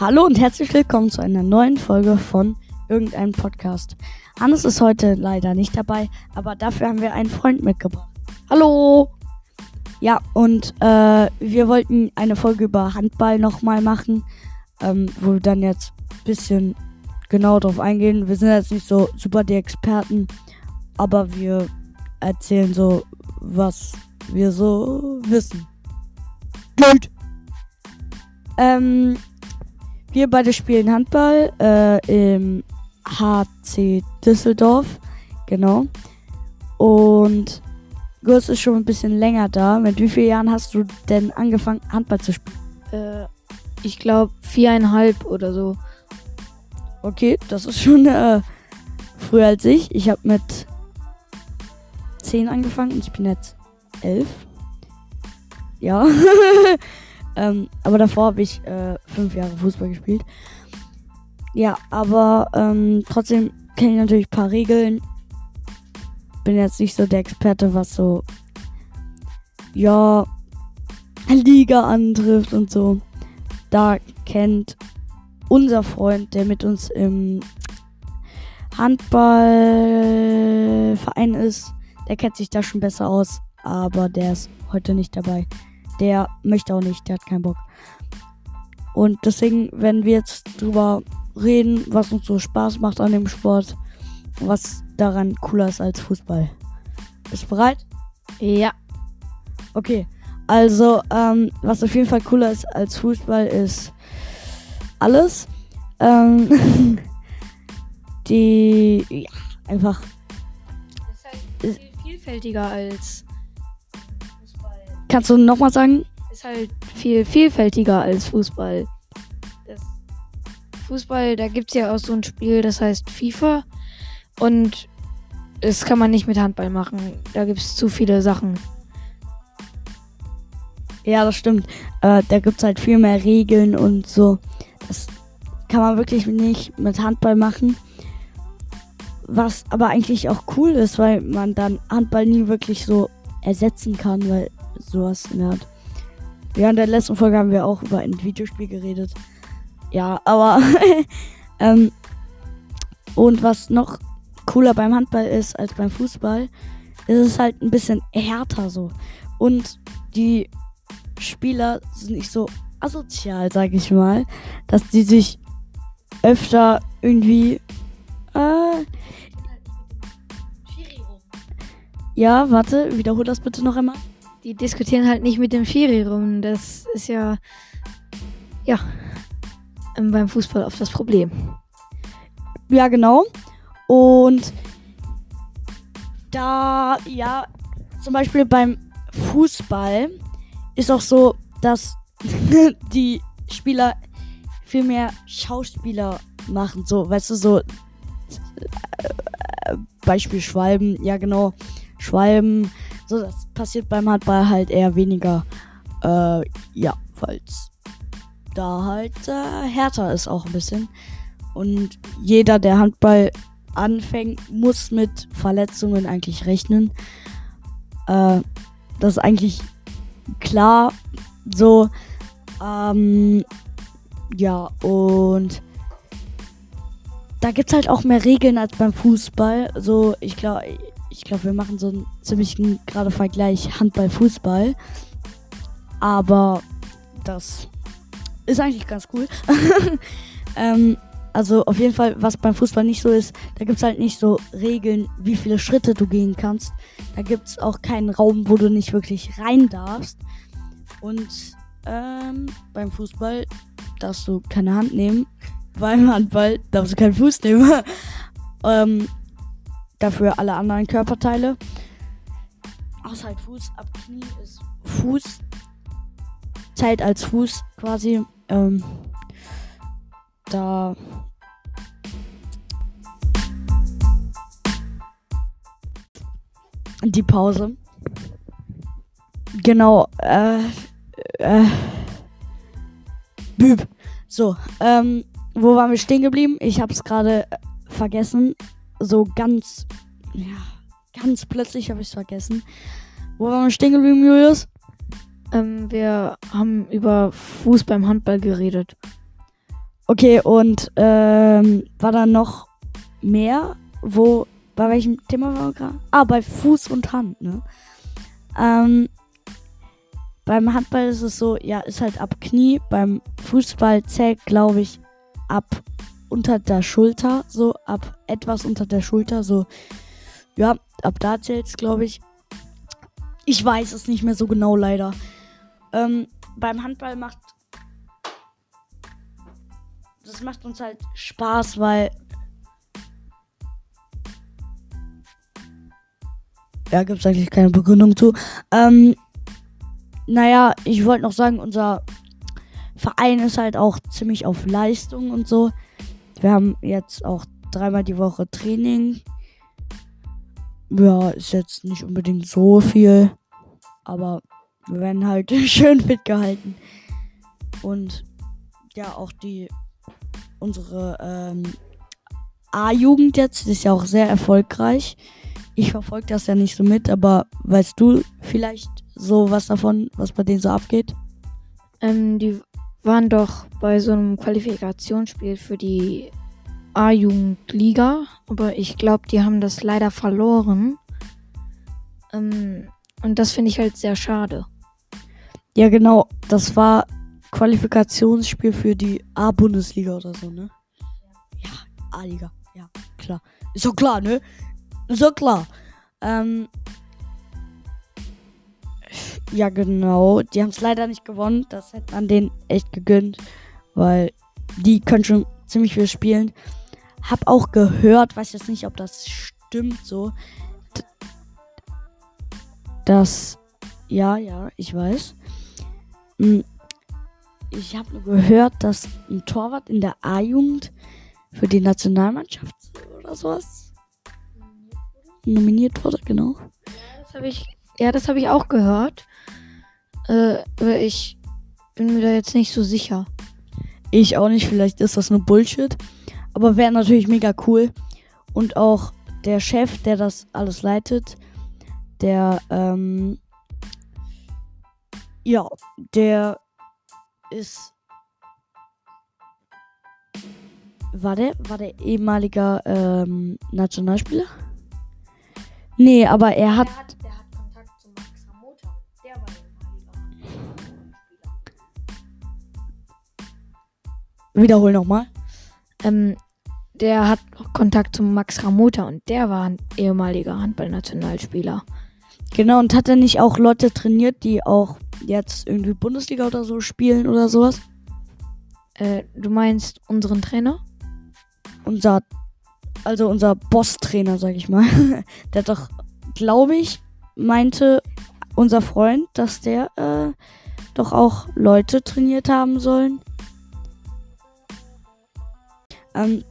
Hallo und herzlich willkommen zu einer neuen Folge von irgendeinem Podcast. Hannes ist heute leider nicht dabei, aber dafür haben wir einen Freund mitgebracht. Hallo! Ja, und äh, wir wollten eine Folge über Handball nochmal machen, ähm, wo wir dann jetzt ein bisschen genau drauf eingehen. Wir sind jetzt nicht so super die Experten, aber wir erzählen so, was wir so wissen. Gut. Ähm, wir beide spielen Handball äh, im HC Düsseldorf. Genau. Und Gus ist schon ein bisschen länger da. Mit wie vielen Jahren hast du denn angefangen, Handball zu spielen? Äh, ich glaube viereinhalb oder so. Okay, das ist schon äh, früher als ich. Ich habe mit zehn angefangen und ich bin jetzt elf. Ja. ähm, aber davor habe ich äh, fünf Jahre Fußball gespielt. Ja, aber ähm, trotzdem kenne ich natürlich ein paar Regeln. Bin jetzt nicht so der Experte, was so, ja, Liga antrifft und so. Da kennt unser Freund, der mit uns im Handballverein ist, der kennt sich da schon besser aus, aber der ist heute nicht dabei. Der möchte auch nicht, der hat keinen Bock. Und deswegen, wenn wir jetzt drüber reden, was uns so Spaß macht an dem Sport, was daran cooler ist als Fußball. Bist du bereit? Ja. Okay. Also, ähm, was auf jeden Fall cooler ist als Fußball, ist alles. Ähm, die, ja, einfach. Ist halt viel vielfältiger als. Kannst du nochmal sagen? Ist halt viel vielfältiger als Fußball. Das Fußball, da gibt es ja auch so ein Spiel, das heißt FIFA. Und das kann man nicht mit Handball machen. Da gibt es zu viele Sachen. Ja, das stimmt. Äh, da gibt es halt viel mehr Regeln und so. Das kann man wirklich nicht mit Handball machen. Was aber eigentlich auch cool ist, weil man dann Handball nie wirklich so ersetzen kann, weil sowas in der Art. Ja, in der letzten Folge haben wir auch über ein Videospiel geredet. Ja, aber ähm, und was noch cooler beim Handball ist als beim Fußball, ist es halt ein bisschen härter so. Und die Spieler sind nicht so asozial, sag ich mal, dass die sich öfter irgendwie. Äh, ja, warte, wiederhol das bitte noch einmal. Die diskutieren halt nicht mit dem Schiri rum. Das ist ja. Ja. ähm, Beim Fußball oft das Problem. Ja, genau. Und da, ja, zum Beispiel beim Fußball ist auch so, dass die Spieler viel mehr Schauspieler machen. So, weißt du, so äh, Beispiel Schwalben, ja genau, Schwalben. So, das passiert beim Handball halt eher weniger. Äh, ja, falls da halt äh, härter ist auch ein bisschen. Und jeder, der Handball anfängt, muss mit Verletzungen eigentlich rechnen. Äh, das ist eigentlich klar so. Ähm, ja, und da gibt es halt auch mehr Regeln als beim Fußball. So, ich glaube, ich glaube, wir machen so einen ziemlichen gerade Vergleich Handball-Fußball. Aber das ist eigentlich ganz cool. ähm, also auf jeden Fall, was beim Fußball nicht so ist, da gibt es halt nicht so Regeln, wie viele Schritte du gehen kannst. Da gibt es auch keinen Raum, wo du nicht wirklich rein darfst. Und ähm, beim Fußball darfst du keine Hand nehmen. Beim Handball darfst du keinen Fuß nehmen. ähm, dafür alle anderen Körperteile. Außer halt Fuß. Ab Knie ist Fuß. Zählt als Fuß quasi. Ähm, da. Die Pause. Genau. Äh, äh, Büb. So, ähm, wo waren wir stehen geblieben? Ich hab's gerade vergessen. So ganz, ja, ganz plötzlich habe ich es vergessen. Wo waren wir stehen geblieben, Julius? Ähm, wir haben über Fuß beim Handball geredet. Okay, und ähm, war da noch mehr? Wo, bei welchem Thema waren wir gerade? Ah, bei Fuß und Hand, ne? Ähm, beim Handball ist es so, ja, ist halt ab Knie. Beim Fußball zählt, glaube ich, ab unter der Schulter, so ab etwas unter der Schulter, so, ja, ab da zählt es, glaube ich. Ich weiß es nicht mehr so genau, leider. Ähm, beim Handball macht das macht uns halt Spaß, weil ja, gibt es eigentlich keine Begründung zu. Ähm, naja, ich wollte noch sagen, unser Verein ist halt auch ziemlich auf Leistung und so. Wir haben jetzt auch dreimal die Woche Training. Ja, ist jetzt nicht unbedingt so viel, aber wir werden halt schön fit gehalten. Und ja, auch die unsere ähm, A-Jugend jetzt ist ja auch sehr erfolgreich. Ich verfolge das ja nicht so mit, aber weißt du vielleicht so was davon, was bei denen so abgeht? Ähm, die waren doch bei so einem Qualifikationsspiel für die A-Jugendliga, aber ich glaube, die haben das leider verloren. Ähm, und das finde ich halt sehr schade. Ja, genau. Das war Qualifikationsspiel für die A-Bundesliga oder so, ne? Ja, A-Liga. Ja, klar. Ist doch klar, ne? Ist doch klar. Ähm, ja, genau. Die haben es leider nicht gewonnen. Das hätte man denen echt gegönnt, weil die können schon ziemlich viel spielen. Hab auch gehört, weiß jetzt nicht, ob das stimmt so, dass ja, ja, ich weiß. Hm, ich habe nur gehört, dass ein Torwart in der A-Jugend für die Nationalmannschaft oder sowas nominiert wurde, genau. Ja, das habe ich, ja, das habe ich auch gehört. Äh, ich bin mir da jetzt nicht so sicher. Ich auch nicht, vielleicht ist das nur Bullshit. Aber wäre natürlich mega cool. Und auch der Chef, der das alles leitet, der, ähm, ja, der ist. War der, war der ehemaliger ähm, Nationalspieler? Nee, aber er hat. Der hat, Wiederhol nochmal. ähm, Der hat Kontakt zu Max Ramota und der war ein ehemaliger Handballnationalspieler. Genau, und hat er nicht auch Leute trainiert, die auch jetzt irgendwie Bundesliga oder so spielen oder sowas? Äh, du meinst unseren Trainer? Unser, also unser Boss-Trainer, sag ich mal. der hat doch, glaube ich, meinte unser Freund, dass der äh, doch auch Leute trainiert haben sollen. Ähm,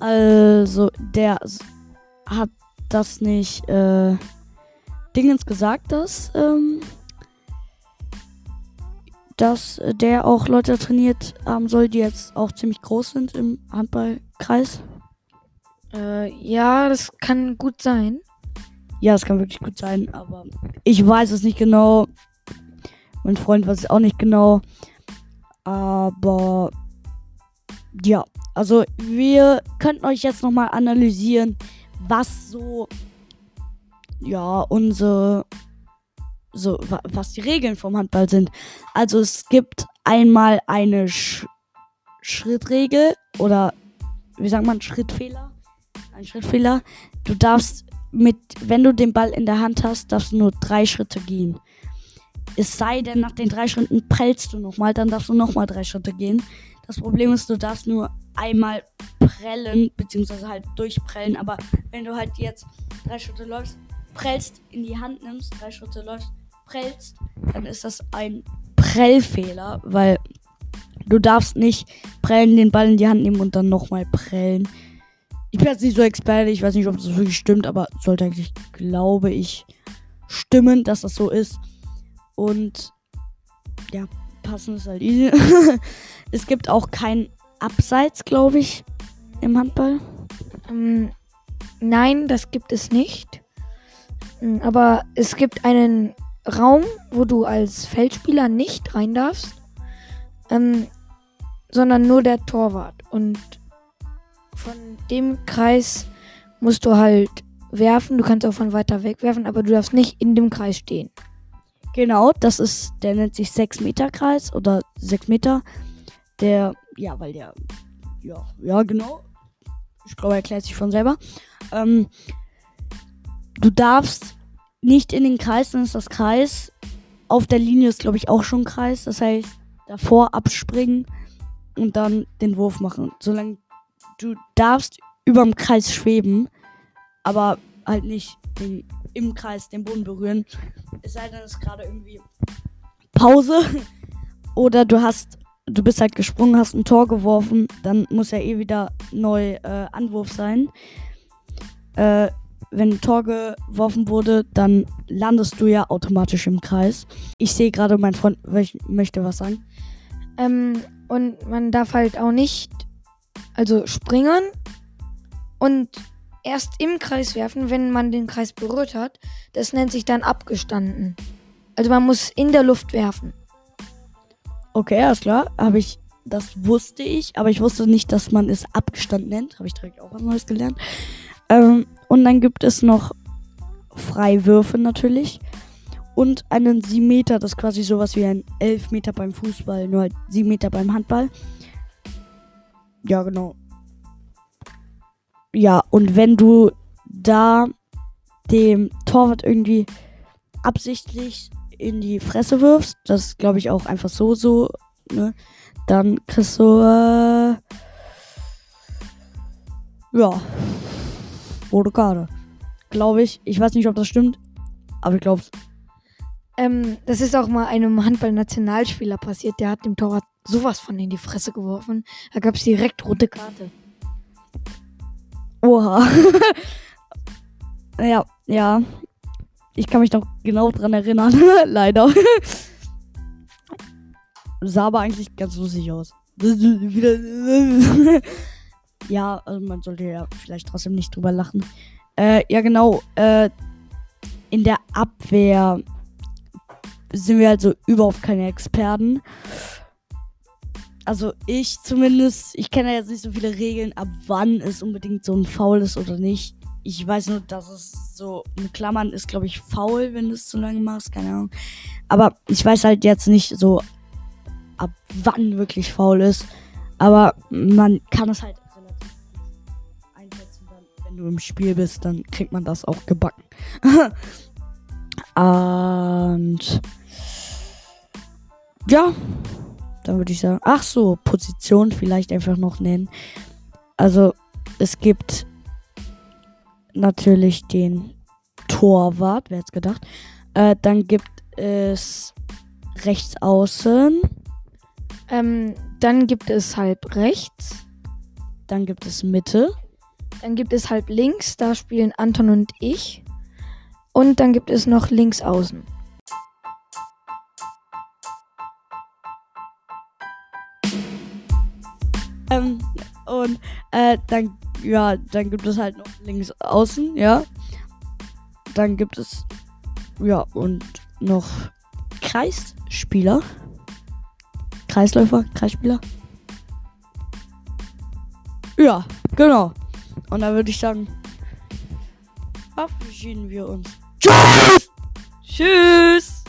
also, der hat das nicht, äh, Dingens gesagt, dass, ähm, dass der auch Leute trainiert haben soll, die jetzt auch ziemlich groß sind im Handballkreis. Äh, ja, das kann gut sein. Ja, das kann wirklich gut sein, aber ich weiß es nicht genau. Mein Freund weiß es auch nicht genau. Aber ja, also wir könnten euch jetzt nochmal analysieren, was so, ja, unsere, so, wa- was die Regeln vom Handball sind. Also es gibt einmal eine Sch Schrittregel oder wie sagt man, Schrittfehler? Ein Schrittfehler. Du darfst mit, wenn du den Ball in der Hand hast, darfst du nur drei Schritte gehen. Es sei denn, nach den drei Schritten prellst du nochmal, dann darfst du nochmal drei Schritte gehen. Das Problem ist, du darfst nur einmal prellen, beziehungsweise halt durchprellen. Aber wenn du halt jetzt drei Schritte läufst, prellst, in die Hand nimmst, drei Schritte läufst, prellst, dann ist das ein Prellfehler, weil du darfst nicht prellen, den Ball in die Hand nehmen und dann nochmal prellen. Ich bin jetzt nicht so Experte, ich weiß nicht, ob das wirklich stimmt, aber sollte eigentlich, glaube ich, stimmen, dass das so ist. Und ja, passen ist halt easy. es gibt auch kein Abseits, glaube ich, im Handball. Ähm, nein, das gibt es nicht. Mm, Aber es gibt einen Raum, wo du als Feldspieler nicht rein darfst. Ähm, sondern nur der Torwart. Und von dem Kreis musst du halt werfen. Du kannst auch von weiter weg werfen, aber du darfst nicht in dem Kreis stehen. Genau, das ist, der nennt sich 6 Meter Kreis oder 6 Meter. Der, ja, weil der, ja, ja, genau. Ich glaube, er erklärt sich von selber. Ähm, du darfst nicht in den Kreis, dann ist das Kreis. Auf der Linie ist, glaube ich, auch schon Kreis. Das heißt, davor abspringen und dann den Wurf machen. Solange du darfst über dem Kreis schweben, aber halt nicht den, im Kreis den Boden berühren. Es sei denn, es ist gerade irgendwie Pause oder du hast, du bist halt gesprungen, hast ein Tor geworfen, dann muss ja eh wieder neu äh, Anwurf sein. Äh, wenn ein Tor geworfen wurde, dann landest du ja automatisch im Kreis. Ich sehe gerade, mein Freund möchte was sagen. Ähm, und man darf halt auch nicht, also springen und erst im Kreis werfen, wenn man den Kreis berührt hat. Das nennt sich dann abgestanden. Also man muss in der Luft werfen. Okay, alles klar. Habe ich, das wusste ich, aber ich wusste nicht, dass man es abgestanden nennt. Habe ich direkt auch was Neues gelernt. Ähm, und dann gibt es noch Freiwürfe natürlich. Und einen 7 Meter, das ist quasi sowas wie ein 11 Meter beim Fußball, nur halt 7 Meter beim Handball. Ja, genau. Ja, und wenn du da dem Torwart irgendwie absichtlich in die Fresse wirfst, das glaube ich auch einfach so, so, ne, dann kriegst du, äh, ja, rote Karte. Glaube ich. Ich weiß nicht, ob das stimmt, aber ich glaube ähm, das ist auch mal einem Handball-Nationalspieler passiert. Der hat dem Torwart sowas von in die Fresse geworfen. Da gab es direkt rote Karte. Oha. ja, ja. Ich kann mich noch genau dran erinnern. Leider. Sah aber eigentlich ganz lustig aus. ja, also man sollte ja vielleicht trotzdem nicht drüber lachen. Äh, ja, genau. Äh, in der Abwehr sind wir also überhaupt keine Experten. Also ich zumindest, ich kenne jetzt nicht so viele Regeln, ab wann es unbedingt so ein Foul ist oder nicht. Ich weiß nur, dass es so in Klammern ist, glaube ich, faul, wenn du es zu lange machst, keine Ahnung. Aber ich weiß halt jetzt nicht so, ab wann wirklich faul ist. Aber man kann es halt relativ einschätzen, wenn du im Spiel bist, dann kriegt man das auch gebacken. Und ja, dann würde ich sagen, ach so, Position vielleicht einfach noch nennen. Also es gibt natürlich den Torwart, wer hätte gedacht. Äh, dann gibt es rechts außen. Ähm, dann gibt es halb rechts. Dann gibt es Mitte. Dann gibt es halb links, da spielen Anton und ich. Und dann gibt es noch links außen. Ähm, und äh, dann, ja, dann gibt es halt noch links außen, ja. Dann gibt es, ja, und noch Kreisspieler. Kreisläufer, Kreisspieler. Ja, genau. Und da würde ich sagen, verabschieden wir uns. Tschüss! Tschüss!